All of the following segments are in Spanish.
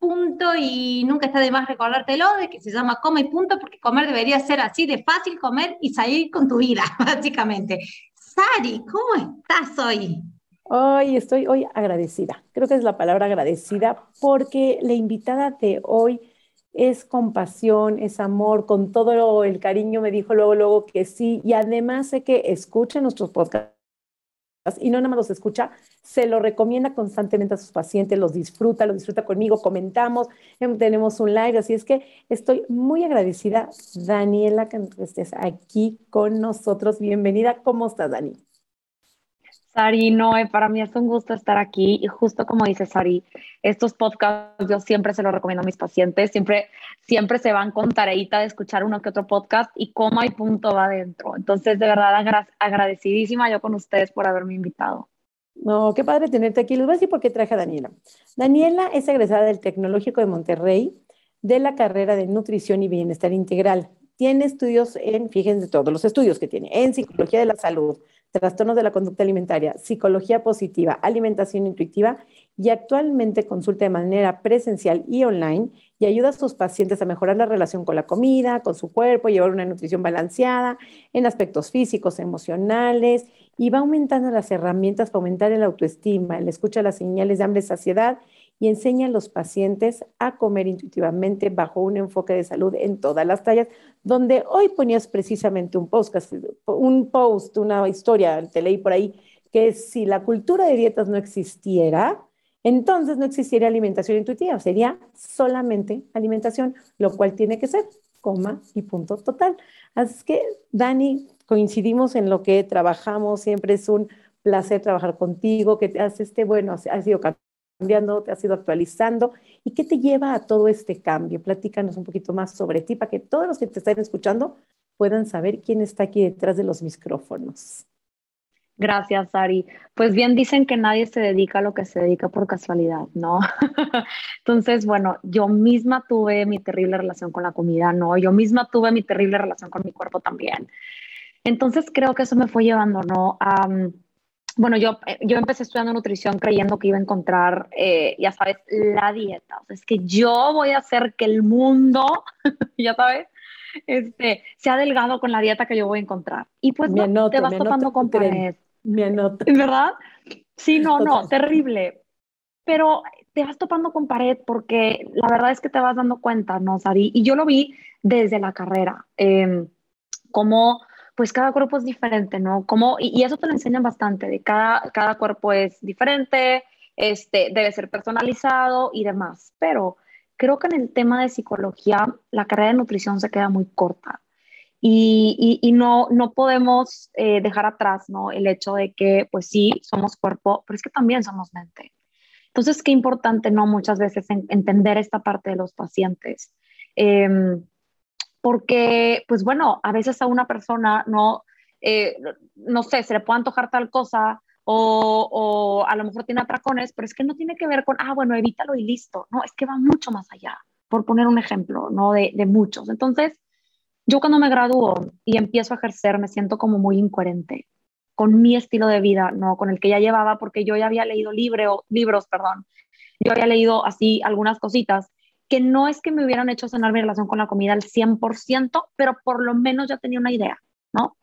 punto y nunca está de más recordártelo de que se llama coma y punto porque comer debería ser así de fácil comer y salir con tu vida, básicamente. Sari, ¿cómo estás hoy? Hoy estoy hoy agradecida. Creo que es la palabra agradecida porque la invitada de hoy es compasión, es amor, con todo el cariño me dijo luego, luego que sí. Y además sé que escucha nuestros podcasts y no nada más los escucha, se lo recomienda constantemente a sus pacientes, los disfruta, lo disfruta conmigo, comentamos, em, tenemos un live, así es que estoy muy agradecida, Daniela, que estés aquí con nosotros. Bienvenida, ¿cómo estás, Dani? Sari, Noé, para mí es un gusto estar aquí y justo como dice Sari, estos podcasts yo siempre se los recomiendo a mis pacientes, siempre, siempre se van con tareita de escuchar uno que otro podcast y coma y punto va adentro. Entonces, de verdad, agradecidísima yo con ustedes por haberme invitado. No, qué padre tenerte aquí. Les voy a decir por qué traje a Daniela. Daniela es egresada del Tecnológico de Monterrey de la carrera de Nutrición y Bienestar Integral. Tiene estudios en, fíjense todos los estudios que tiene, en Psicología de la Salud, trastornos de la conducta alimentaria, psicología positiva, alimentación intuitiva y actualmente consulta de manera presencial y online y ayuda a sus pacientes a mejorar la relación con la comida, con su cuerpo, llevar una nutrición balanceada en aspectos físicos, emocionales y va aumentando las herramientas para aumentar el autoestima, le escucha las señales de hambre y saciedad y enseña a los pacientes a comer intuitivamente bajo un enfoque de salud en todas las tallas, donde hoy ponías precisamente un post, un post, una historia, te leí por ahí, que si la cultura de dietas no existiera, entonces no existiría alimentación intuitiva, sería solamente alimentación, lo cual tiene que ser coma y punto total. Así que, Dani, coincidimos en lo que trabajamos, siempre es un placer trabajar contigo, que te hace este, bueno, ha sido cambiando, te has ido actualizando. ¿Y qué te lleva a todo este cambio? Platícanos un poquito más sobre ti para que todos los que te están escuchando puedan saber quién está aquí detrás de los micrófonos. Gracias, Ari. Pues bien dicen que nadie se dedica a lo que se dedica por casualidad, ¿no? Entonces, bueno, yo misma tuve mi terrible relación con la comida, ¿no? Yo misma tuve mi terrible relación con mi cuerpo también. Entonces, creo que eso me fue llevando, ¿no? A, bueno, yo, eh, yo empecé estudiando nutrición creyendo que iba a encontrar, eh, ya sabes, la dieta. O sea, es que yo voy a hacer que el mundo, ya sabes, este, sea delgado con la dieta que yo voy a encontrar. Y pues no, te vas topando con pared. Me anoto. ¿Verdad? Sí, no, no, terrible. Pero te vas topando con pared porque la verdad es que te vas dando cuenta, ¿no, Sari? Y yo lo vi desde la carrera. Eh, como pues cada cuerpo es diferente, ¿no? Como, y, eso te lo enseñan bastante, de cada, cada cuerpo es diferente, este, debe ser personalizado y demás. Pero creo que en el tema de psicología, la carrera de nutrición se queda muy corta. Y, y, no, no podemos eh, dejar atrás ¿no? el hecho de que, pues sí, somos cuerpo, pero es que también somos mente. Entonces, qué importante, ¿no? Muchas veces entender esta parte de los pacientes. Eh, porque, pues bueno, a veces a una persona no, eh, no sé, se le puede antojar tal cosa o, o, a lo mejor tiene atracones, pero es que no tiene que ver con, ah, bueno, evítalo y listo. No, es que va mucho más allá, por poner un ejemplo, ¿no? De, de muchos. Entonces, yo cuando me gradúo y empiezo a ejercer, me siento como muy incoherente con mi estilo de vida, ¿no? Con el que ya llevaba, porque yo ya había leído libre, libros, perdón. Yo había leído así algunas cositas que no es que me hubieran hecho sanar mi relación con la comida al 100%, pero por lo menos ya tenía una idea, ¿no?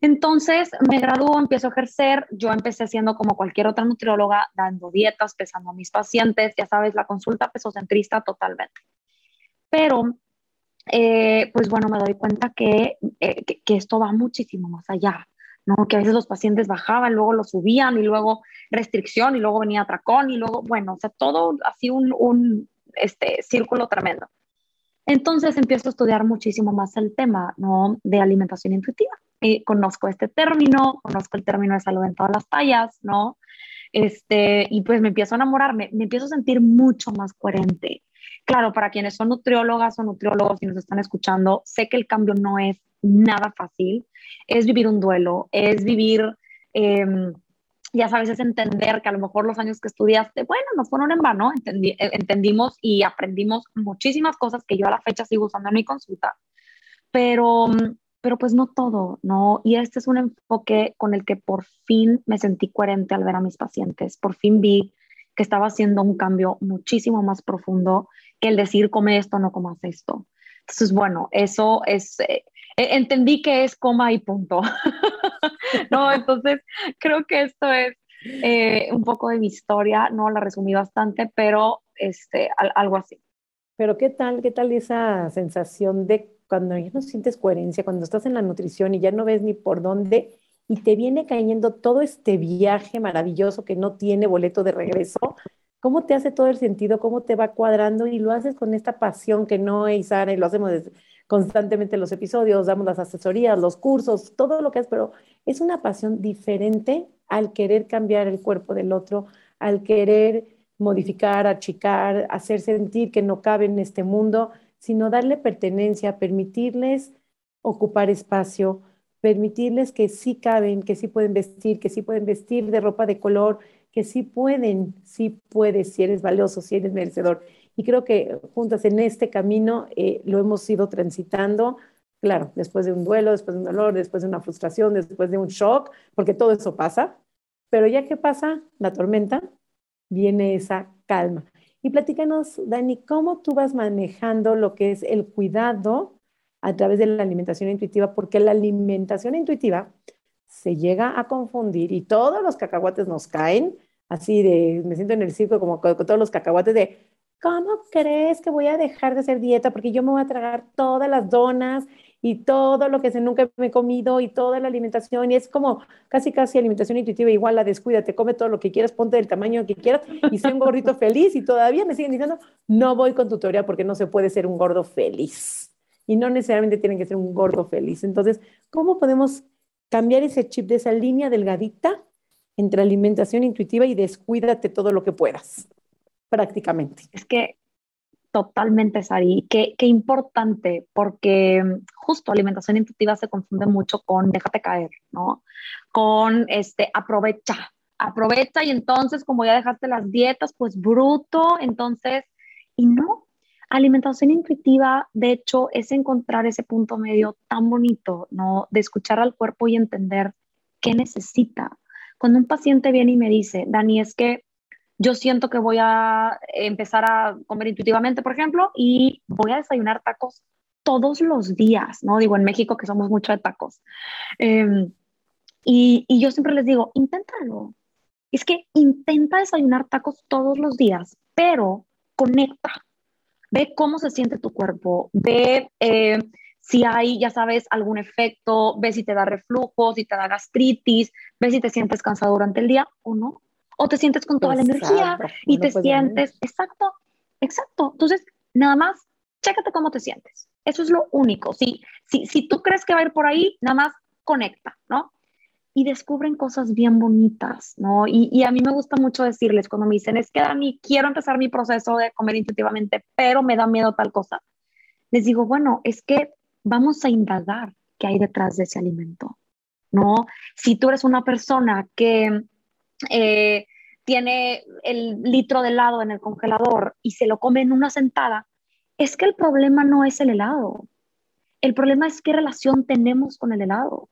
Entonces me graduó, empiezo a ejercer, yo empecé siendo como cualquier otra nutrióloga, dando dietas, pesando a mis pacientes, ya sabes, la consulta pesocentrista totalmente. Pero, eh, pues bueno, me doy cuenta que, eh, que, que, esto va muchísimo más allá, ¿no? Que a veces los pacientes bajaban, luego lo subían y luego restricción y luego venía atracón y luego, bueno, o sea, todo así un este círculo tremendo. Entonces empiezo a estudiar muchísimo más el tema ¿no? de alimentación intuitiva. Y conozco este término, conozco el término de salud en todas las tallas, ¿no? Este, y pues me empiezo a enamorarme, me empiezo a sentir mucho más coherente. claro, para quienes son nutriólogas o nutriólogos y nos están escuchando, sé que el cambio no es nada fácil, es vivir un duelo, es vivir... Em, ya sabes, es entender que a lo mejor los años que estudiaste, bueno, no fueron en vano, eh, entendimos y aprendimos muchísimas cosas que yo a la fecha sigo usando en mi consulta, pero, pero pues no todo, ¿no? Y este es un enfoque con el que por fin me sentí coherente al ver a mis pacientes, por fin vi que estaba haciendo un cambio muchísimo más profundo que el decir come esto, no comas esto. Entonces, bueno, eso es, eh, entendí que es coma y punto. no, entonces creo que esto es eh, un poco de mi historia, no la resumí bastante, pero este, algo así. Pero ¿qué tal, qué tal esa sensación de cuando ya no sientes coherencia, cuando estás en la nutrición y ya no ves ni por dónde y te viene cayendo todo este viaje maravilloso que no tiene boleto de regreso? ¿Cómo te hace todo el sentido? ¿Cómo te va cuadrando? Y lo haces con esta pasión que no es y lo hacemos desde, constantemente los episodios, damos las asesorías, los cursos, todo lo que es, pero es una pasión diferente al querer cambiar el cuerpo del otro, al querer modificar, achicar, hacer sentir que no cabe en este mundo, sino darle pertenencia, permitirles ocupar espacio, permitirles que sí caben, que sí pueden vestir, que sí pueden vestir de ropa de color, que sí pueden, sí puedes, si eres valioso, si eres merecedor. Y creo que juntas en este camino eh, lo hemos ido transitando, claro, después de un duelo, después de un dolor, después de una frustración, después de un shock, porque todo eso pasa, pero ya que pasa la tormenta, viene esa calma. Y platícanos, Dani, ¿cómo tú vas manejando lo que es el cuidado a través de la alimentación intuitiva? Porque la alimentación intuitiva se llega a confundir y todos los cacahuates nos caen, así de, me siento en el circo como con todos los cacahuates de, ¿cómo crees que voy a dejar de hacer dieta? Porque yo me voy a tragar todas las donas y todo lo que se nunca me he comido y toda la alimentación. Y es como casi, casi alimentación intuitiva, igual la descuídate, come todo lo que quieras, ponte del tamaño que quieras y soy un gordito feliz. Y todavía me siguen diciendo, no voy con tutorial porque no se puede ser un gordo feliz. Y no necesariamente tienen que ser un gordo feliz. Entonces, ¿cómo podemos cambiar ese chip de esa línea delgadita entre alimentación intuitiva y descuídate todo lo que puedas? Prácticamente. Es que totalmente, Sari. Qué, qué importante, porque mm, justo alimentación intuitiva se confunde mucho con déjate caer, ¿no? Con este aprovecha, aprovecha y entonces como ya dejaste las dietas, pues bruto, entonces, y no. Alimentación intuitiva, de hecho, es encontrar ese punto medio tan bonito, ¿no? De escuchar al cuerpo y entender qué necesita. Cuando un paciente viene y me dice, Dani, es que yo siento que voy a empezar a comer intuitivamente, por ejemplo, y voy a desayunar tacos todos los días, ¿no? Digo, en México que somos mucho de tacos. Em, y, y yo siempre les digo, inténtalo. Es que intenta desayunar tacos todos los días, pero conecta. Ve cómo se siente tu cuerpo, ve eh, si hay, ya sabes, algún efecto, ve si te da reflujo, si te da gastritis, ve si te sientes cansado durante el día o no o te sientes con toda la energía y te sientes, exacto, exacto. Entonces, nada más, chécate cómo te sientes. Eso es lo único. Si, si, si tú crees que va a ir por ahí, nada más conecta, ¿no? Y descubren cosas bien bonitas, ¿no? Y, y a mí me gusta mucho decirles cuando me dicen, es que Dani, quiero empezar mi proceso de comer intuitivamente, pero me da miedo tal cosa. Les digo, bueno, es que vamos a indagar qué hay detrás de ese alimento, ¿no? Si tú eres una persona que eh, tiene el litro de helado en el congelador y se lo come en una sentada, es que el problema no es el helado. El problema es qué relación tenemos con el helado.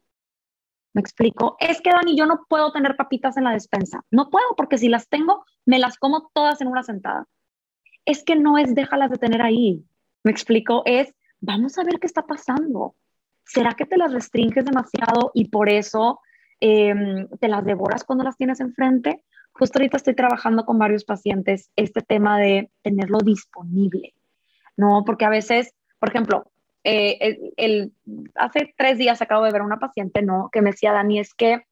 ¿Me explico? Es que, Dani, yo no puedo tener papitas en la despensa. No puedo porque si las tengo, me las como todas en una sentada. Es que no es déjalas de tener ahí. ¿Me explico? Es vamos a ver qué está pasando. ¿Será que te las restringes demasiado y por eso Em, te las devoras cuando las tienes enfrente. Justo ahorita estoy trabajando con varios pacientes este tema de tenerlo disponible, ¿no? Porque a veces, por ejemplo, eh, el, hace tres días acabo de ver a una paciente, ¿no? Que me decía, Dani, es que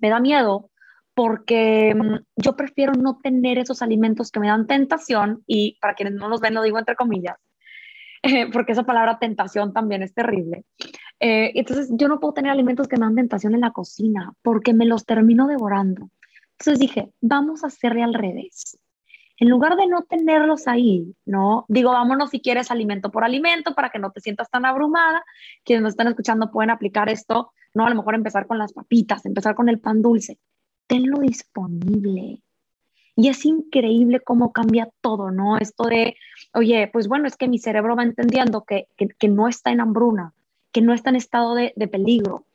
me da miedo porque mm, yo prefiero no tener esos alimentos que me dan tentación y para quienes no los ven lo digo entre comillas, porque esa palabra tentación también es terrible. Eh, entonces yo no puedo tener alimentos que me dan tentación en la cocina porque me los termino devorando. Entonces dije, vamos a hacerle al revés. en lugar de no tenerlos ahí, ¿no? Digo, vámonos si quieres alimento por alimento para que no te sientas tan abrumada. Quienes nos están escuchando pueden aplicar esto, ¿no? A lo mejor empezar con las papitas, empezar con el pan dulce. Tenlo disponible. Y es increíble cómo cambia todo, ¿no? Esto de, oye, pues bueno, es que mi cerebro va entendiendo que, que, no está en hambruna, que no está en estado de, de peligro,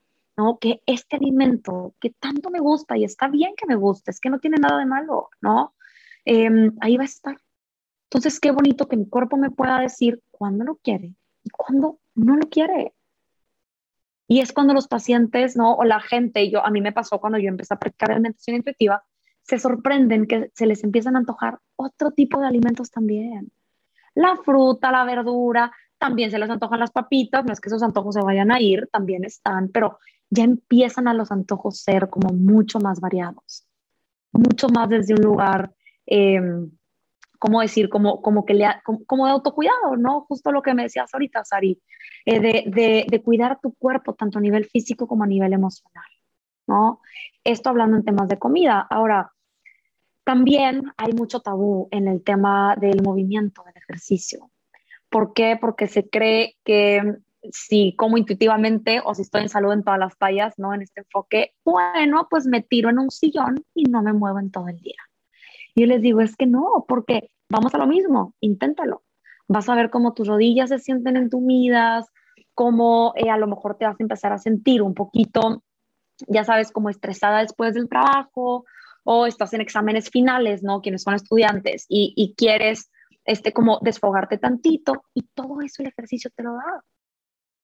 ¿no? Que este alimento que tanto me gusta y está bien que me guste, es que no tiene nada de malo, ¿no? Em, ahí va a estar. Entonces, qué bonito que mi cuerpo me pueda decir cuándo lo quiere y cuándo no lo quiere. Y es cuando los pacientes, ¿no? O la gente, yo, a mí me pasó cuando yo empecé a practicar alimentación intuitiva, se sorprenden que se les empiezan a antojar otro tipo de alimentos también. La fruta, la verdura, también se les antojan las papitas, no es que esos antojos se vayan a ir, también están, pero ya empiezan a los antojos ser como mucho más variados, mucho más desde un lugar eh, ¿cómo decir? Como, como, que le, como, de autocuidado, ¿no? Justo lo que me decías ahorita, Sari, eh, de, de, cuidar tu cuerpo tanto a nivel físico como a nivel emocional, ¿no? Esto hablando en temas de comida. Ahora, también hay mucho tabú en el tema del movimiento, del ejercicio. ¿Por qué? Porque se cree que si como intuitivamente o si estoy en salud en todas las tallas, ¿no? En este enfoque, bueno, pues me tiro en un sillón y no me muevo en todo el día. Y yo les digo, es que no, porque vamos a lo mismo, inténtalo. Vas a ver cómo tus rodillas se sienten entumidas, cómo eh, a lo mejor te vas a empezar a sentir un poquito, ya sabes, como estresada después del trabajo o estás en exámenes finales, ¿no? Quienes son estudiantes y, y quieres, este, como desfogarte tantito y todo eso el ejercicio te lo da,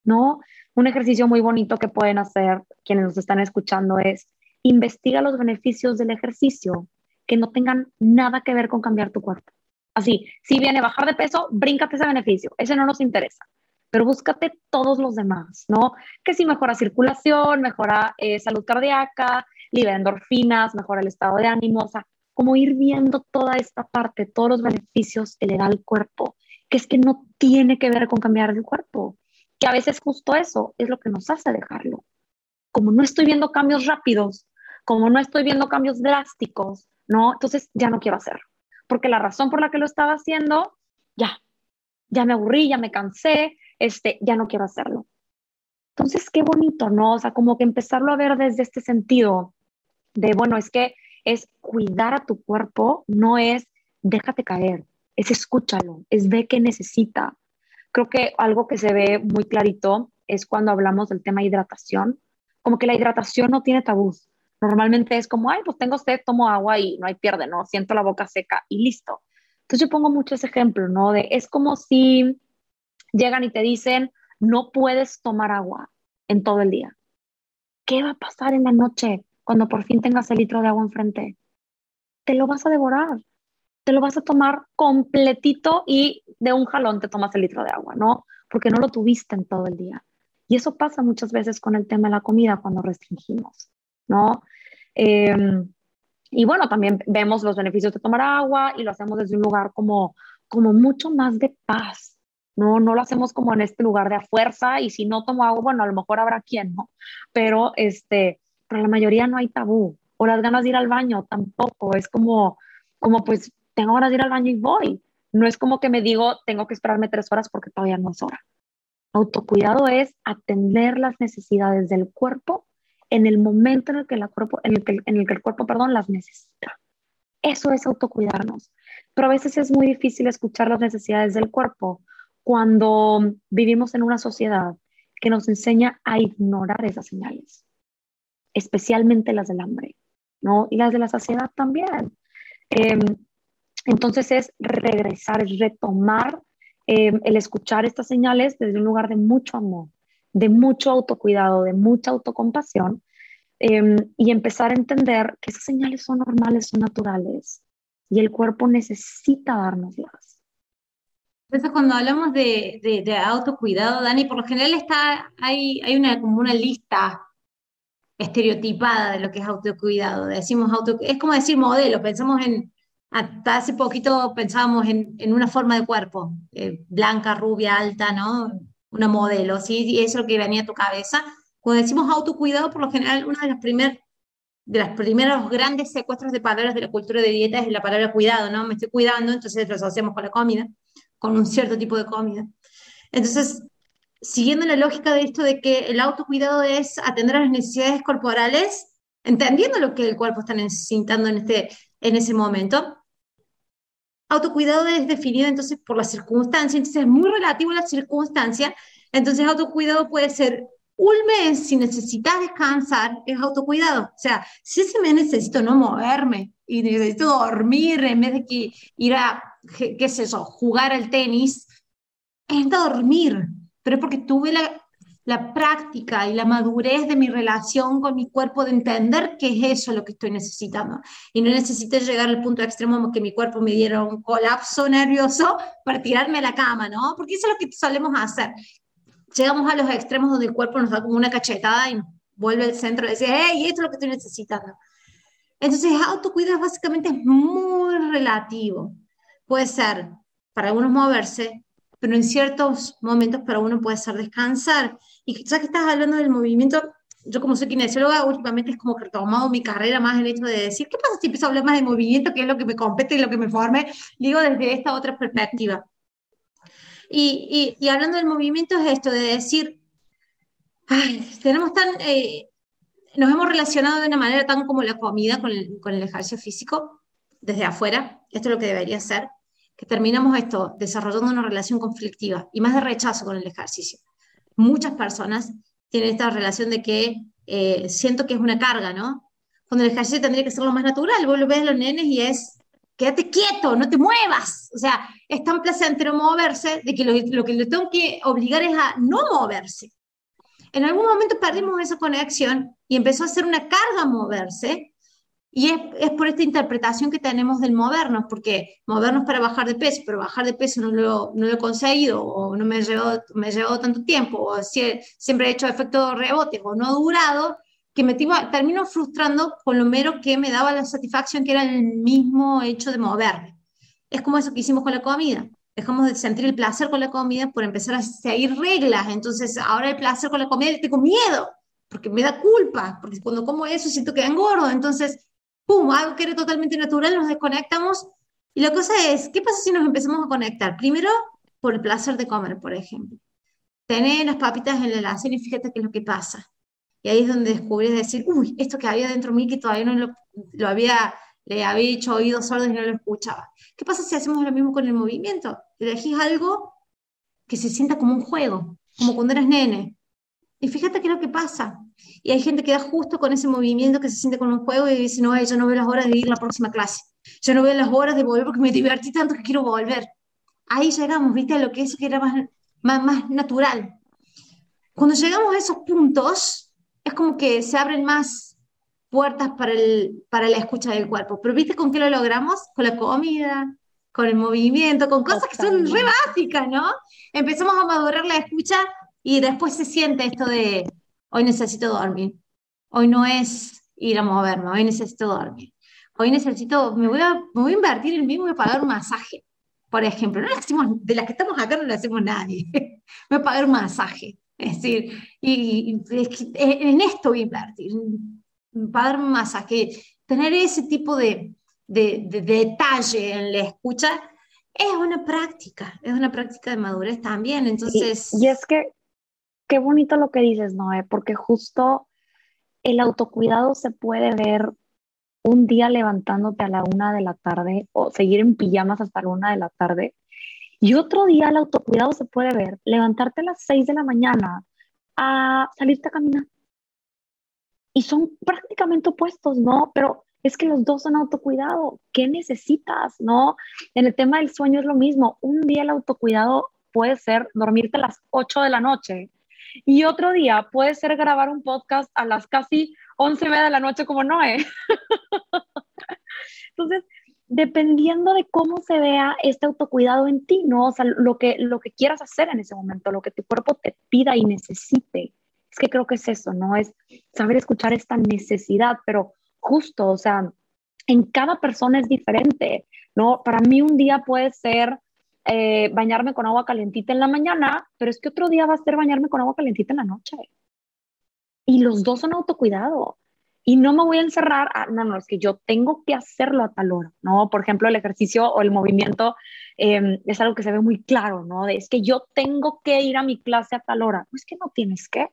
¿no? Un ejercicio muy bonito que pueden hacer quienes nos están escuchando es investiga los beneficios del ejercicio que no tengan nada que ver con cambiar tu cuerpo. Así, si viene bajar de peso, bríncate ese beneficio, ese no nos interesa, pero búscate todos los demás, ¿no? Que si mejora circulación, mejora eh, salud cardíaca, libera endorfinas, mejora el estado de ánimo, o sea, como ir viendo toda esta parte, todos los beneficios que le da al cuerpo, que es que no tiene que ver con cambiar el cuerpo, que a veces justo eso es lo que nos hace dejarlo. Como no estoy viendo cambios rápidos, como no estoy viendo cambios drásticos, ¿no? Entonces ya no quiero hacerlo, porque la razón por la que lo estaba haciendo, ya, ya me aburrí, ya me cansé, este, ya no quiero hacerlo. Entonces, qué bonito, ¿no? O sea, como que empezarlo a ver desde este sentido de, bueno, es que es cuidar a tu cuerpo, no es déjate caer, es escúchalo, es ve qué necesita. Creo que algo que se ve muy clarito es cuando hablamos del tema hidratación, como que la hidratación no tiene tabús. Normalmente es como, ay, pues tengo sed, tomo agua y no hay pierde, ¿no? Siento la boca seca y listo. Entonces yo pongo mucho ese ejemplo, ¿no? De, es como si llegan y te dicen, no puedes tomar agua en todo el día. ¿Qué va a pasar en la noche cuando por fin tengas el litro de agua enfrente? Te lo vas a devorar, te lo vas a tomar completito y de un jalón te tomas el litro de agua, ¿no? Porque no lo tuviste en todo el día. Y eso pasa muchas veces con el tema de la comida cuando restringimos. ¿no? Em, y bueno, también vemos los beneficios de tomar agua y lo hacemos desde un lugar como, como mucho más de paz, ¿no? No lo hacemos como en este lugar de a fuerza y si no tomo agua, bueno, a lo mejor habrá quien, ¿no? Pero, este, para la mayoría no hay tabú. O las ganas de ir al baño tampoco. Es como, como pues, tengo ganas de ir al baño y voy. No es como que me digo, tengo que esperarme tres horas porque todavía no es hora. Autocuidado es atender las necesidades del cuerpo en el momento en el que, la cuerpo, en el que, en el, que el cuerpo perdón, las necesita. Eso es autocuidarnos. Pero a veces es muy difícil escuchar las necesidades del cuerpo cuando vivimos en una sociedad que nos enseña a ignorar esas señales, especialmente las del hambre, ¿no? Y las de la saciedad también. Em, entonces es regresar, es retomar em, el escuchar estas señales desde un lugar de mucho amor, de mucho autocuidado, de mucha autocompasión em, y empezar a entender que esas señales son normales, son naturales y el cuerpo necesita dárnoslas. Entonces, cuando hablamos de, de, autocuidado, Dani, por lo general está, hay, hay una, como una lista estereotipada de lo que es autocuidado. Decimos auto, es como decir modelo, pensamos en, hasta hace poquito pensábamos en, en una forma de cuerpo, eh, blanca, rubia, alta, ¿no? una modelo, ¿sí? Y eso es lo que venía a tu cabeza. Cuando decimos autocuidado, por lo general, una de las primeras de los primeros grandes secuestros de palabras de la cultura de dieta es la palabra cuidado, ¿no? Me estoy cuidando, entonces lo asociamos con la comida, con un cierto tipo de comida. Entonces, siguiendo la lógica de esto de que el autocuidado es atender a las necesidades corporales, entendiendo lo que el cuerpo está necesitando en, este, en ese momento, autocuidado es definido entonces por la circunstancia, entonces es muy relativo a la circunstancia, entonces autocuidado puede ser un mes, si necesitas descansar, es autocuidado. O sea, si ese mes necesito no moverme y necesito dormir en vez de que ir a, qué sé yo, jugar al tenis, es dormir. Pero es porque tuve la, la práctica y la madurez de mi relación con mi cuerpo de entender que es eso lo que estoy necesitando. Y no necesito llegar al punto extremo que mi cuerpo me diera un colapso nervioso para tirarme a la cama, ¿no? Porque eso es lo que solemos hacer llegamos a los extremos donde el cuerpo nos da como una cachetada y vuelve al centro y dice, hey, esto es lo que estoy necesitando. Entonces, autocuidado básicamente es muy relativo. Puede ser para algunos moverse, pero en ciertos momentos para uno puede ser descansar. Y ya que estás hablando del movimiento, yo como soy kinesióloga, últimamente es como que he tomado mi carrera más el hecho de decir, ¿qué pasa si empiezo a hablar más de movimiento, que es lo que me compete y lo que me forme? Digo desde esta otra perspectiva. Y, y, hablando del movimiento es esto de decir, tenemos tan, eh, nos hemos relacionado de una manera tan como la comida con el, con el ejercicio físico desde afuera, esto es lo que debería ser, que terminamos esto desarrollando una relación conflictiva y más de rechazo con el ejercicio. Muchas personas tienen esta relación de que eh, siento que es una carga, ¿no? Cuando el ejercicio tendría que ser lo más natural, vos lo ves a los nenes y es quédate quieto, no te muevas. O sea, es tan placentero moverse de que lo, que le tengo que obligar es a no moverse. En algún momento perdimos esa conexión y empezó a ser una carga moverse. Y es, por esta interpretación que tenemos del movernos, porque movernos para bajar de peso, pero bajar de peso no lo, no lo he conseguido, o no me llevado, me ha tanto tiempo, o siempre he hecho efecto rebote, o no ha durado, que me termino frustrando con lo mero que me daba la satisfacción que era el mismo hecho de moverme. Es como eso que hicimos con la comida. Dejamos de sentir el placer con la comida por empezar a seguir reglas. Entonces, ahora el placer con la comida le tengo miedo, porque me da culpa, porque cuando como eso siento que engordo. Entonces, pum, algo que era totalmente natural, nos desconectamos. Y la cosa es, ¿qué pasa si nos empezamos a conectar? Primero, por el placer de comer, por ejemplo. Tener las papitas en la alacena y fíjate qué es lo que pasa y ahí es donde descubrí decir, uy, esto que había dentro de mí que todavía no lo, había, le había hecho oídos sordos y no lo escuchaba. ¿Qué pasa si hacemos lo mismo con el movimiento? Elegís algo que se sienta como un juego, como cuando eras nene. Y fíjate qué es lo que pasa. Y hay gente que da justo con ese movimiento que se siente como un juego y dice, no, yo no veo las horas de ir a la próxima clase. Yo no veo las horas de volver porque me divertí tanto que quiero volver. Ahí llegamos, viste, a lo que eso que era más, más, más natural. Cuando llegamos a esos puntos, es como que se abren más puertas para, el, para la escucha del cuerpo. Pero ¿viste con qué lo logramos? Con la comida, con el movimiento, con cosas que son re básicas, ¿no? Empezamos a madurar la escucha y después se siente esto de, hoy necesito dormir, hoy no es ir a moverme, hoy necesito dormir, hoy necesito, me voy a, me voy a invertir en mí, me voy a pagar un masaje, por ejemplo. No hacemos, de las que estamos acá no lo hacemos nadie, me voy a pagar un masaje. Es decir, y, en esto voy a invertir, para darme masaje, tener ese tipo de, de, detalle en la escucha es una práctica, es una práctica de madurez también. Entonces. Y, es que, qué bonito lo que dices, Noé, porque justo el autocuidado se puede ver un día levantándote a la una de la tarde o seguir en pijamas hasta la una de la tarde y otro día el autocuidado se puede ver, levantarte a las 6 de la mañana a salirte a caminar. Y son prácticamente opuestos, ¿no? Pero es que los dos son autocuidado. ¿Qué necesitas, no? En el tema del sueño es lo mismo. Un día el autocuidado puede ser dormirte a las 8 de la noche y otro día puede ser grabar un podcast a las casi 11 de la noche como Noé. Entonces, dependiendo de cómo se vea este autocuidado en ti, ¿no? O sea, lo que, lo que quieras hacer en ese momento, lo que tu cuerpo te pida y necesite. Es que creo que es eso, ¿no? Es saber escuchar esta necesidad, pero justo, o sea, en cada persona es diferente, ¿no? Para mí un día puede ser eh, bañarme con agua calientita en la mañana, pero es que otro día va a ser bañarme con agua calientita en la noche. Y los dos son autocuidado. y no me voy a encerrar a, no, no, es que yo tengo que hacerlo a tal hora, ¿no? Por ejemplo, el ejercicio o el movimiento em, es algo que se ve muy claro, ¿no? De, es que yo tengo que ir a mi clase a tal hora. No es que no tienes que.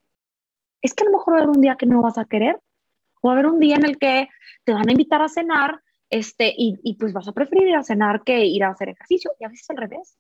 Es que a lo mejor va a haber un día que no vas a querer, o va a haber un día en el que te van a invitar a cenar, este, y, y pues vas a preferir ir a cenar que ir a hacer ejercicio, y a veces al revés,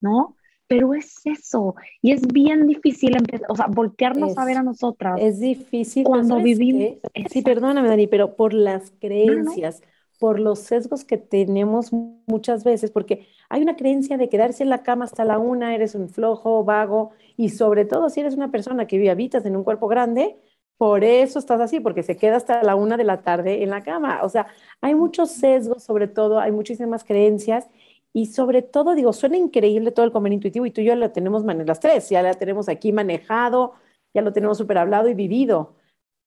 ¿no? pero es eso. Y es bien difícil, empezar, o sea, voltearnos a ver a nosotras. Es difícil. Cuando vivimos. Sí, perdóname, Dani, pero por las creencias, por los sesgos que tenemos muchas veces, porque hay una creencia de quedarse en la cama hasta la una, eres un flojo, vago, y sobre todo si eres una persona que habitas en un cuerpo grande, por eso estás así, porque se queda hasta la una de la tarde en la cama. O sea, hay muchos sesgos, sobre todo, hay muchísimas creencias y sobre todo, digo, suena increíble todo el comer intuitivo y tú y yo lo tenemos las tres, ya la tenemos aquí manejado, ya lo tenemos súper hablado y vivido.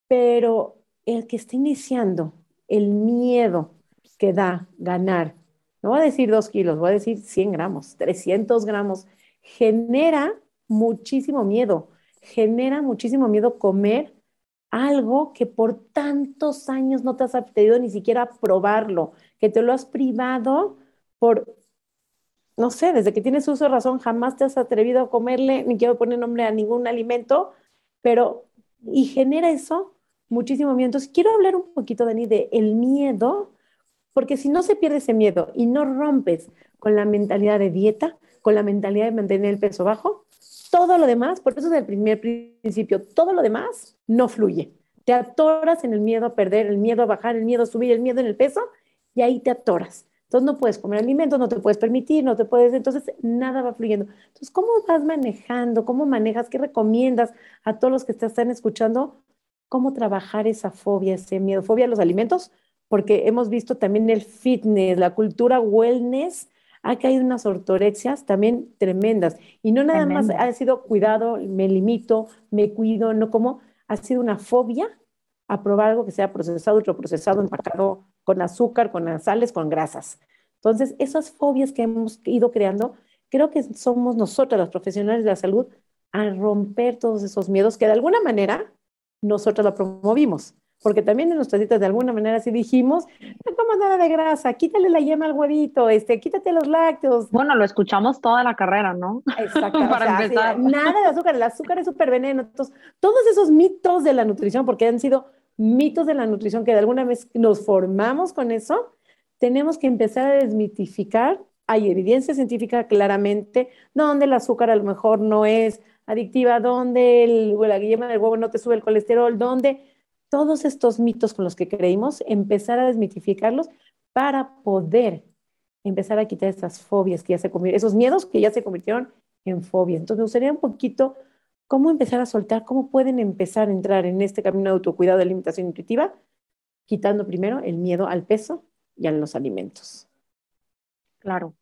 Pero el que está iniciando, el miedo que da ganar, no voy a decir dos kilos, voy a decir 100 gramos, 300 gramos, genera muchísimo miedo, genera muchísimo miedo comer algo que por tantos años no te has atrevido ni siquiera probarlo, que te lo has privado por no sé, desde que tienes uso de razón, jamás te has atrevido a comerle, ni quiero poner nombre a ningún alimento, pero, y genera eso muchísimo miedo. Entonces, quiero hablar un poquito, Dani, de el miedo, porque si no se pierde ese miedo y no rompes con la mentalidad de dieta, con la mentalidad de mantener el peso bajo, todo lo demás, por eso es el primer principio, todo lo demás no fluye. Te atoras en el miedo a perder, el miedo a bajar, el miedo a subir, el miedo en el peso, y ahí te atoras. Entonces no puedes comer alimentos, no te puedes permitir, no te puedes, entonces nada va fluyendo. Entonces, ¿cómo vas manejando? ¿Cómo manejas? ¿Qué recomiendas a todos los que te están escuchando? ¿Cómo trabajar esa fobia, ese miedo? Fobia a los alimentos, porque hemos visto también el fitness, la cultura wellness, ha caído unas ortorexias también tremendas. Y no nada más ha sido cuidado, me limito, me cuido, no como, ha sido una fobia a probar algo que sea procesado, ultraprocesado, empacado con azúcar, con sales, con grasas. Entonces, esas fobias que hemos ido creando, creo que somos nosotras, las profesionales de la salud, a romper todos esos miedos que de alguna manera nosotros la promovimos. Porque también en nuestras dietas de alguna manera sí dijimos, no comas nada de grasa, quítale la yema al huevito, este, quítate los lácteos. Bueno, lo escuchamos toda la carrera, ¿no? Exacto. Para empezar. nada de azúcar, el azúcar es súper veneno. Entonces, todos esos mitos de la nutrición, porque han sido mitos de la nutrición que de alguna vez nos formamos con eso, tenemos que empezar a desmitificar. Hay evidencia científica claramente donde el azúcar a lo mejor no es adictiva, donde el, la yema del huevo no te sube el colesterol, donde todos estos mitos con los que creímos, empezar a desmitificarlos para poder empezar a quitar esas fobias que ya se convirtieron, esos miedos que ya se convirtieron en fobias. Entonces me gustaría un poquito cómo empezar a soltar, cómo pueden empezar a entrar en este camino de autocuidado de alimentación intuitiva, quitando primero el miedo al peso y a los alimentos. Claro.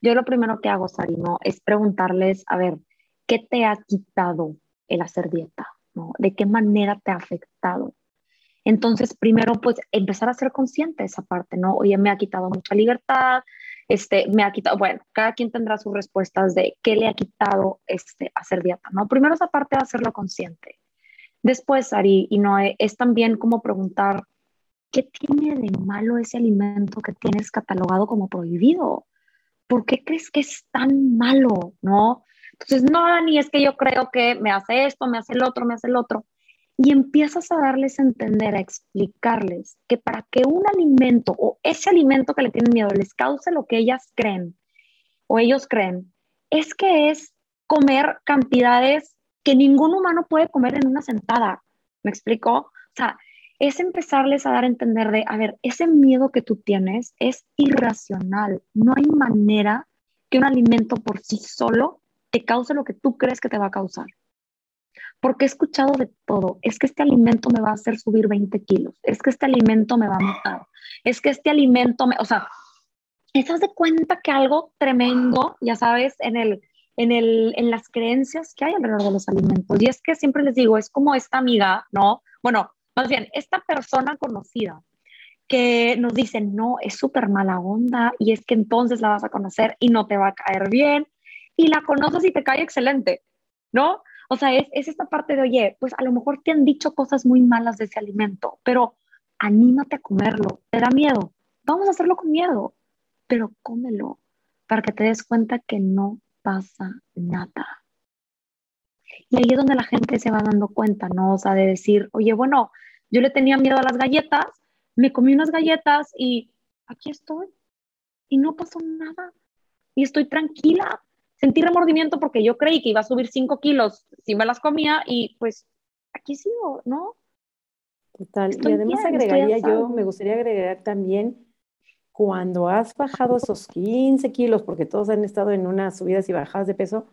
Yo lo primero que hago, Sarino, es preguntarles, a ver, ¿qué te ha quitado el hacer dieta? ¿no? ¿De qué manera te ha afectado? Entonces, primero, pues empezar a ser consciente de esa parte, ¿no? Oye, me ha quitado mucha libertad, este, me ha quitado, bueno, cada quien tendrá sus respuestas de qué le ha quitado este, hacer dieta, ¿no? Primero esa parte de hacerlo consciente. Después, Ari y Noé, es también como preguntar, ¿qué tiene de malo ese alimento que tienes catalogado como prohibido? ¿Por qué crees que es tan malo, no? Entonces, no, Dani, es que yo creo que me hace esto, me hace el otro, me hace el otro y empiezas a darles a entender, a explicarles que para que un alimento o ese alimento que le tienen miedo les cause lo que ellas creen o ellos creen, es que es comer cantidades que ningún humano puede comer en una sentada. ¿Me explico? O sea, es empezarles a dar a entender de, a ver, ese miedo que tú tienes es irracional. No hay manera que un alimento por sí solo te cause lo que tú crees que te va a causar porque he escuchado de todo. Es que este alimento me va a hacer subir 20 kilos, es que este alimento me va a matar, es que este alimento me, o sea, estás de cuenta que algo tremendo, ya sabes, en el, en el, en las creencias que hay alrededor de los alimentos. Y es que siempre les digo, es como esta amiga, ¿no? Bueno, más bien, esta persona conocida que nos dice, no, es súper mala onda y es que entonces la vas a conocer y no te va a caer bien y la conoces y te cae excelente, ¿no? O sea, es, es esta parte de, oye, pues a lo mejor te han dicho cosas muy malas de ese alimento, pero anímate a comerlo. ¿Te da miedo? Vamos a hacerlo con miedo, pero cómelo para que te des cuenta que no pasa nada. Y ahí es donde la gente se va dando cuenta, ¿no? O sea, de decir, oye, bueno, yo le tenía miedo a las galletas, me comí unas galletas y aquí estoy. Y no pasó nada. Y estoy tranquila. Sentí remordimiento porque yo creí que iba a subir 5 kilos si me las comía y pues aquí sigo, ¿no? Total. y además agregaría yo, me gustaría agregar también cuando has bajado esos 15 kilos, porque todos han estado en unas subidas y bajadas de peso,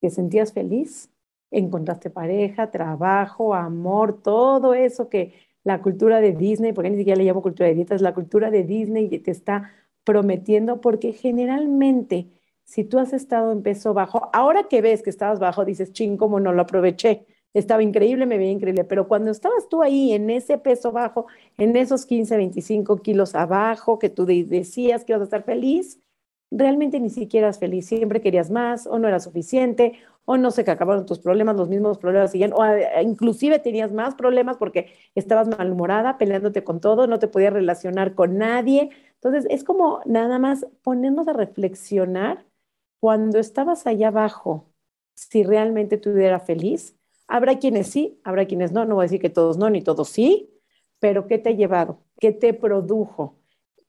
¿te sentías feliz? Encontraste pareja, trabajo, amor, todo eso que la cultura de Disney, porque ni siquiera le llamo cultura de dietas, la cultura de Disney te está prometiendo, porque generalmente si tú has estado en peso bajo, ahora que ves que estabas bajo, dices, ching, cómo no lo aproveché estaba increíble, me veía increíble, pero cuando estabas tú ahí en ese peso bajo, en esos 15, 25 kilos abajo, que tú decías que ibas a estar feliz, realmente ni siquiera eras feliz, siempre querías más o no era suficiente o no sé que acabaron tus problemas, los mismos problemas siguen, o eh, inclusive tenías más problemas porque estabas malhumorada, peleándote con todo, no te podías relacionar con nadie. Entonces, es como nada más ponernos a reflexionar cuando estabas allá abajo, si realmente eras feliz Habrá quienes sí, habrá quienes no, no voy a decir que todos no, ni todos sí, pero ¿qué te ha llevado? ¿Qué te produjo?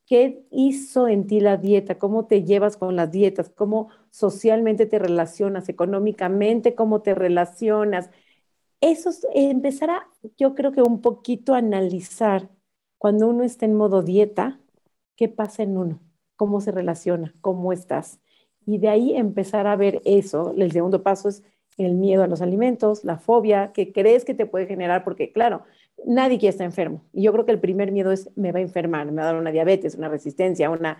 ¿Qué hizo en ti la dieta? ¿Cómo te llevas con las dietas? ¿Cómo socialmente te relacionas? ¿Económicamente cómo te relacionas? Eso es, empezar a, yo creo que un poquito analizar cuando uno está en modo dieta, qué pasa en uno, cómo se relaciona, cómo estás. Y de ahí empezar a ver eso. El segundo paso es el miedo a los alimentos, la fobia que crees que te puede generar, porque claro, nadie quiere estar enfermo. Y yo creo que el primer miedo es, me va a enfermar, me va a dar una diabetes, una resistencia, una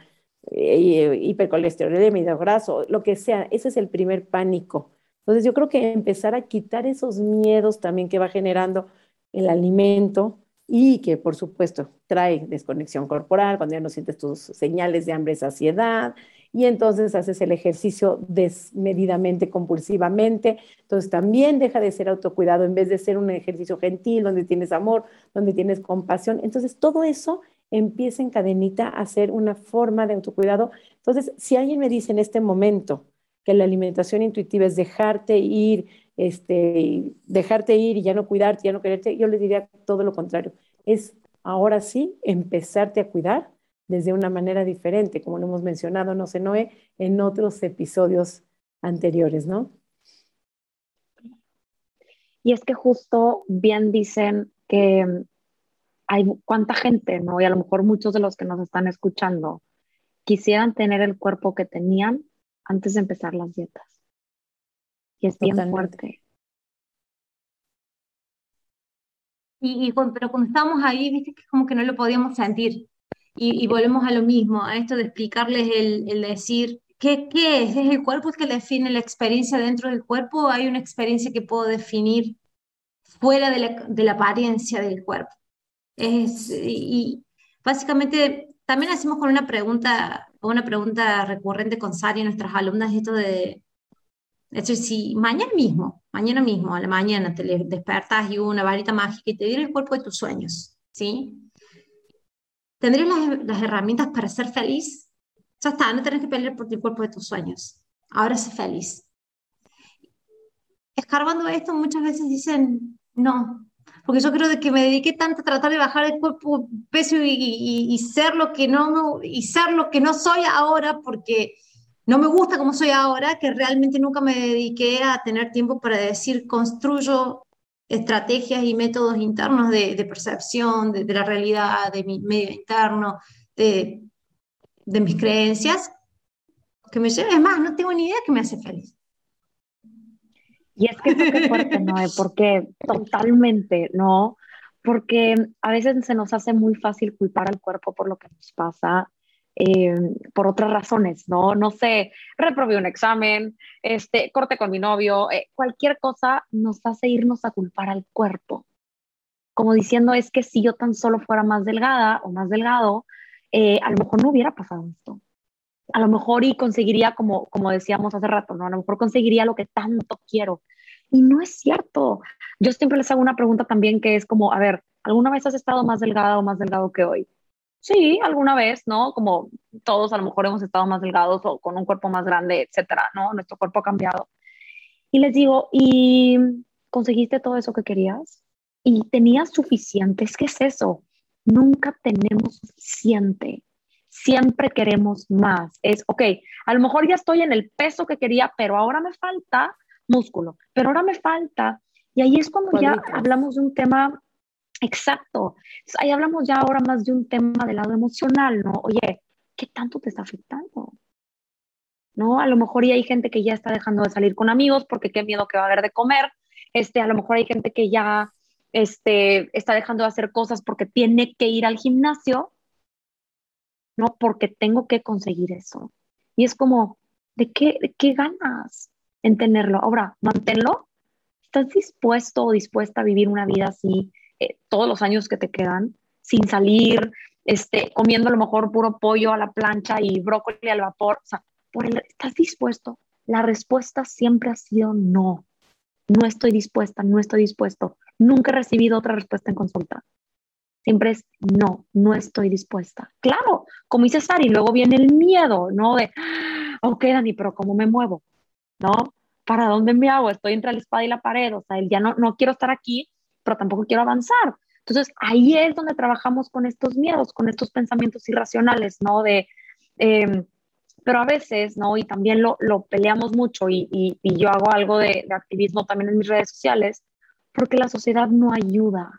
eh, hipercolesterolemia, graso, lo que sea. Ese es el primer pánico. Entonces yo creo que empezar a quitar esos miedos también que va generando el alimento y que por supuesto trae desconexión corporal, cuando ya no sientes tus señales de hambre, saciedad, y entonces haces el ejercicio desmedidamente, compulsivamente. Entonces también deja de ser autocuidado en vez de ser un ejercicio gentil, donde tienes amor, donde tienes compasión. Entonces todo eso empieza en cadenita a ser una forma de autocuidado. Entonces, si alguien me dice en este momento que la alimentación intuitiva es dejarte ir, este, dejarte ir y ya no cuidarte, ya no quererte, yo le diría todo lo contrario. Es ahora sí empezarte a cuidar desde una manera diferente, como lo hemos mencionado, no sé, Noé, en otros episodios anteriores, ¿no? Y es que justo bien dicen que hay cuánta gente, ¿no? Y a lo mejor muchos de los que nos están escuchando quisieran tener el cuerpo que tenían antes de empezar las dietas. Y es bien fuerte. Y, y, pero cuando estábamos ahí, viste que como que no lo podíamos sentir. Y, volvemos a lo mismo, a esto de explicarles el, decir, ¿qué, ¿qué, es? ¿Es el cuerpo que define la experiencia dentro del cuerpo o hay una experiencia que puedo definir fuera de la, de la apariencia del cuerpo? Es, y básicamente también hacemos con una pregunta, una pregunta recurrente con Sari, nuestras alumnas, esto de, es si mañana mismo, mañana mismo, a la mañana te despertas y una varita mágica y te diera el cuerpo de tus sueños, ¿sí? ¿Tendrías las, herramientas para ser feliz? Ya está, no tenés que pelear por el cuerpo de tus sueños. Ahora sé feliz. Escarbando esto, muchas veces dicen, no, porque yo creo de que me dediqué tanto a tratar de bajar el cuerpo, peso y, ser lo que no y ser lo que no soy ahora, porque no me gusta como soy ahora, que realmente nunca me dediqué a tener tiempo para decir construyo estrategias y métodos internos de, percepción de, la realidad, de mi medio interno, de, de mis creencias, que me lleven, más, no tengo ni idea que me hace feliz. Y es que es fuerte, ¿no? Porque totalmente, ¿no? Porque a veces se nos hace muy fácil culpar al cuerpo por lo que nos pasa eh, por otras razones, ¿no? No sé, reprobé un examen, este, corte con mi novio, eh, cualquier cosa nos hace irnos a culpar al cuerpo. Como diciendo, es que si yo tan solo fuera más delgada o más delgado, eh, a lo mejor no hubiera pasado esto. A lo mejor y conseguiría, como, como decíamos hace rato, ¿no? A lo mejor conseguiría lo que tanto quiero. Y no es cierto. Yo siempre les hago una pregunta también que es como, a ver, ¿alguna vez has estado más delgada o más delgado que hoy? Sí, alguna vez, ¿no? Como todos a lo mejor hemos estado más delgados o con un cuerpo más grande, etcétera, ¿no? Nuestro cuerpo ha cambiado. Y les digo, ¿y conseguiste todo eso que querías? ¿Y tenías suficiente? ¿Qué es eso? Nunca tenemos suficiente. Siempre queremos más. Es, ok, a lo mejor ya estoy en el peso que quería, pero ahora me falta músculo, pero ahora me falta. Y ahí es cuando ya hablamos de un tema exacto. Ahí hablamos ya ahora más de un tema del lado emocional, ¿no? Oye, ¿qué tanto te está afectando? ¿No? A lo mejor ya hay gente que ya está dejando de salir con amigos porque qué miedo que va a haber de comer. Este, a lo mejor hay gente que ya este, está dejando de hacer cosas porque tiene que ir al gimnasio, ¿no? Porque tengo que conseguir eso. Y es como, ¿de qué, de qué ganas? en tenerlo. Ahora, manténlo. ¿Estás dispuesto o dispuesta a vivir una vida así eh, todos los años que te quedan, sin salir, este, comiendo a lo mejor puro pollo a la plancha y brócoli al vapor? O sea, ¿estás dispuesto? La respuesta siempre ha sido no. No estoy dispuesta, no estoy dispuesto. Nunca he recibido otra respuesta en consulta. Siempre es no, no estoy dispuesta. Claro, como dice Sari, luego viene el miedo, ¿no? De, ah, ok, Dani, pero ¿cómo me muevo? ¿no? ¿Para dónde me hago? Estoy entre la espada y la pared, o sea, ya no, no quiero estar aquí, pero tampoco quiero avanzar. Entonces, ahí es donde trabajamos con estos miedos, con estos pensamientos irracionales, ¿no? De, em, pero a veces, ¿no? Y también lo, lo peleamos mucho y, y, yo hago algo de, de, activismo también en mis redes sociales, porque la sociedad no ayuda.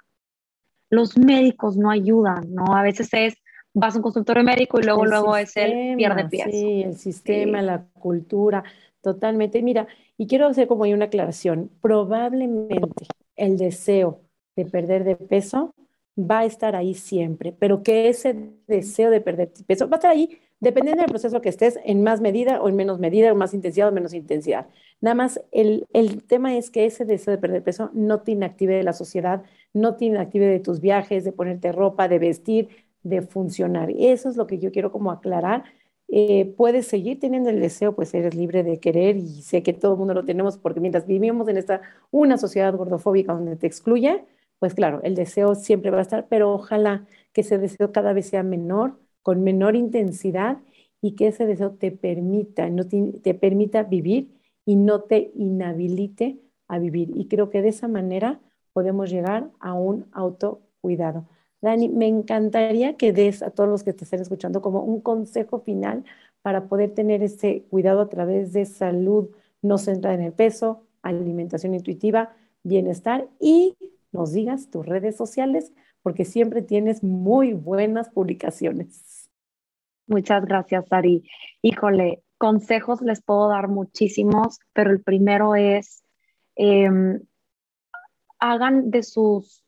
Los médicos no ayudan, ¿no? A veces es, vas a un consultorio médico y luego, luego es el pierde pies. Sí, el sistema, la cultura. Totalmente. Mira, y quiero hacer como una aclaración. Probablemente el deseo de perder de peso va a estar ahí siempre, pero que ese deseo de perder peso va a estar ahí dependiendo del proceso que estés, en más medida o en menos medida, o más intensidad o menos intensidad. Nada más, el, el tema es que ese deseo de perder peso no te inactive de la sociedad, no te inactive de tus viajes, de ponerte ropa, de vestir, de funcionar. Eso es lo que yo quiero como aclarar eh, puedes seguir teniendo el deseo, pues eres libre de querer y sé que todo el mundo lo tenemos porque mientras vivimos en esta una sociedad gordofóbica donde te excluye, pues claro, el deseo siempre va a estar, pero ojalá que ese deseo cada vez sea menor, con menor intensidad y que ese deseo te permita, no te permita vivir y no te inhabilite a vivir. Y creo que de esa manera podemos llegar a un autocuidado. Dani, me encantaría que des a todos los que te estén escuchando como un consejo final para poder tener ese cuidado a través de salud no centrada en el peso, alimentación intuitiva, bienestar y nos digas tus redes sociales porque siempre tienes muy buenas publicaciones. Muchas gracias, Ari. Híjole, consejos les puedo dar muchísimos, pero el primero es, em, hagan de sus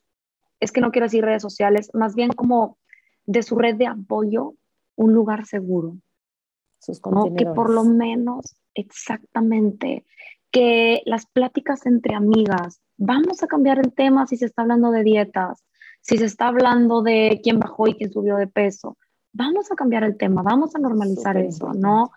es que no quiero decir redes sociales, más bien como de su red de apoyo, un lugar seguro. Sus Que por lo menos, exactamente, que las pláticas entre amigas, vamos a cambiar el tema si se está hablando de dietas, si se está hablando de quién bajó y quién subió de peso, vamos a cambiar el tema, vamos a normalizar eso, ¿no?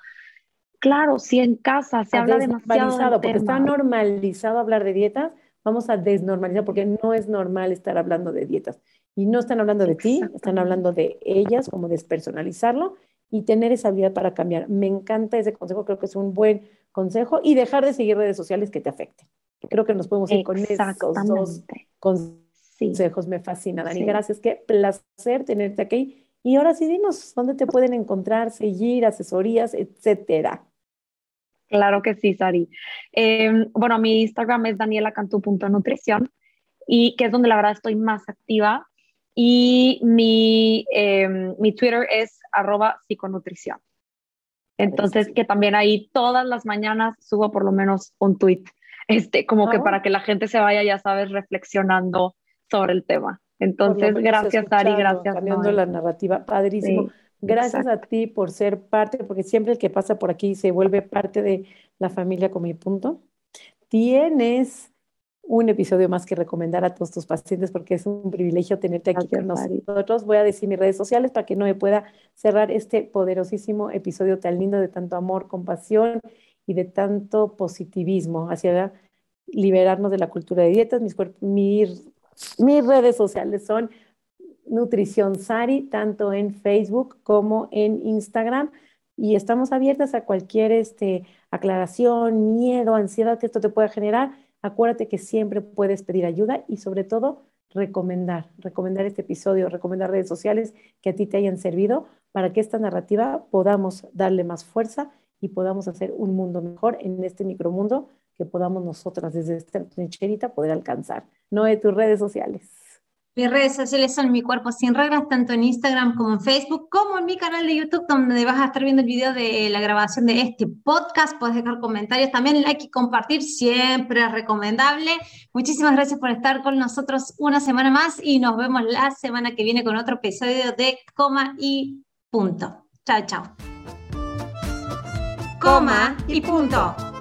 Claro, si en casa se habla demasiado porque está normalizado hablar de dietas, vamos a desnormalizar porque no es normal estar hablando de dietas. Y no están hablando de ti, están hablando de ellas, como despersonalizarlo y tener esa habilidad para cambiar. Me encanta ese consejo, creo que es un buen consejo y dejar de seguir redes sociales que te afecten. Creo que nos podemos ir con esos dos consejos. Me fascina, Dani. Gracias, qué placer tenerte aquí. Y ahora sí, dinos dónde te pueden encontrar, seguir, asesorías, etcétera. Claro que sí, Sari. Em, bueno, mi Instagram es danielacantu.nutrición y que es donde la verdad estoy más activa. Y mi, em, mi Twitter es arroba psiconutrición. Entonces, que también ahí todas las mañanas subo por lo menos un tweet, este, como que ah. para que la gente se vaya, ya sabes, reflexionando sobre el tema. Entonces, gracias, Sari, gracias. Cambiando la narrativa, padrísimo. Gracias a ti por ser parte, porque siempre el que pasa por aquí se vuelve parte de la familia con mi punto. Tienes un episodio más que recomendar a todos tus pacientes porque es un privilegio tenerte aquí con nosotros. Voy a decir mis redes sociales para que no me pueda cerrar este poderosísimo episodio tan lindo de tanto amor, compasión y de tanto positivismo hacia liberarnos de la cultura de dietas. Mis, mis, mis redes sociales son Nutrición Sari, tanto en Facebook como en Instagram. Y estamos abiertas a cualquier este, aclaración, miedo, ansiedad que esto te pueda generar. Acuérdate que siempre puedes pedir ayuda y sobre todo recomendar, recomendar este episodio, recomendar redes sociales que a ti te hayan servido para que esta narrativa podamos darle más fuerza y podamos hacer un mundo mejor en este micromundo que podamos nosotras desde esta trincherita poder alcanzar. No de tus redes sociales. Mis redes sociales son Mi Cuerpo Sin Reglas, tanto en Instagram como en Facebook, como en mi canal de YouTube, donde vas a estar viendo el video de la grabación de este podcast. Puedes dejar comentarios también, like y compartir, siempre es recomendable. Muchísimas gracias por estar con nosotros una semana más y nos vemos la semana que viene con otro episodio de Coma y Punto. Chao, chao. Coma y Punto.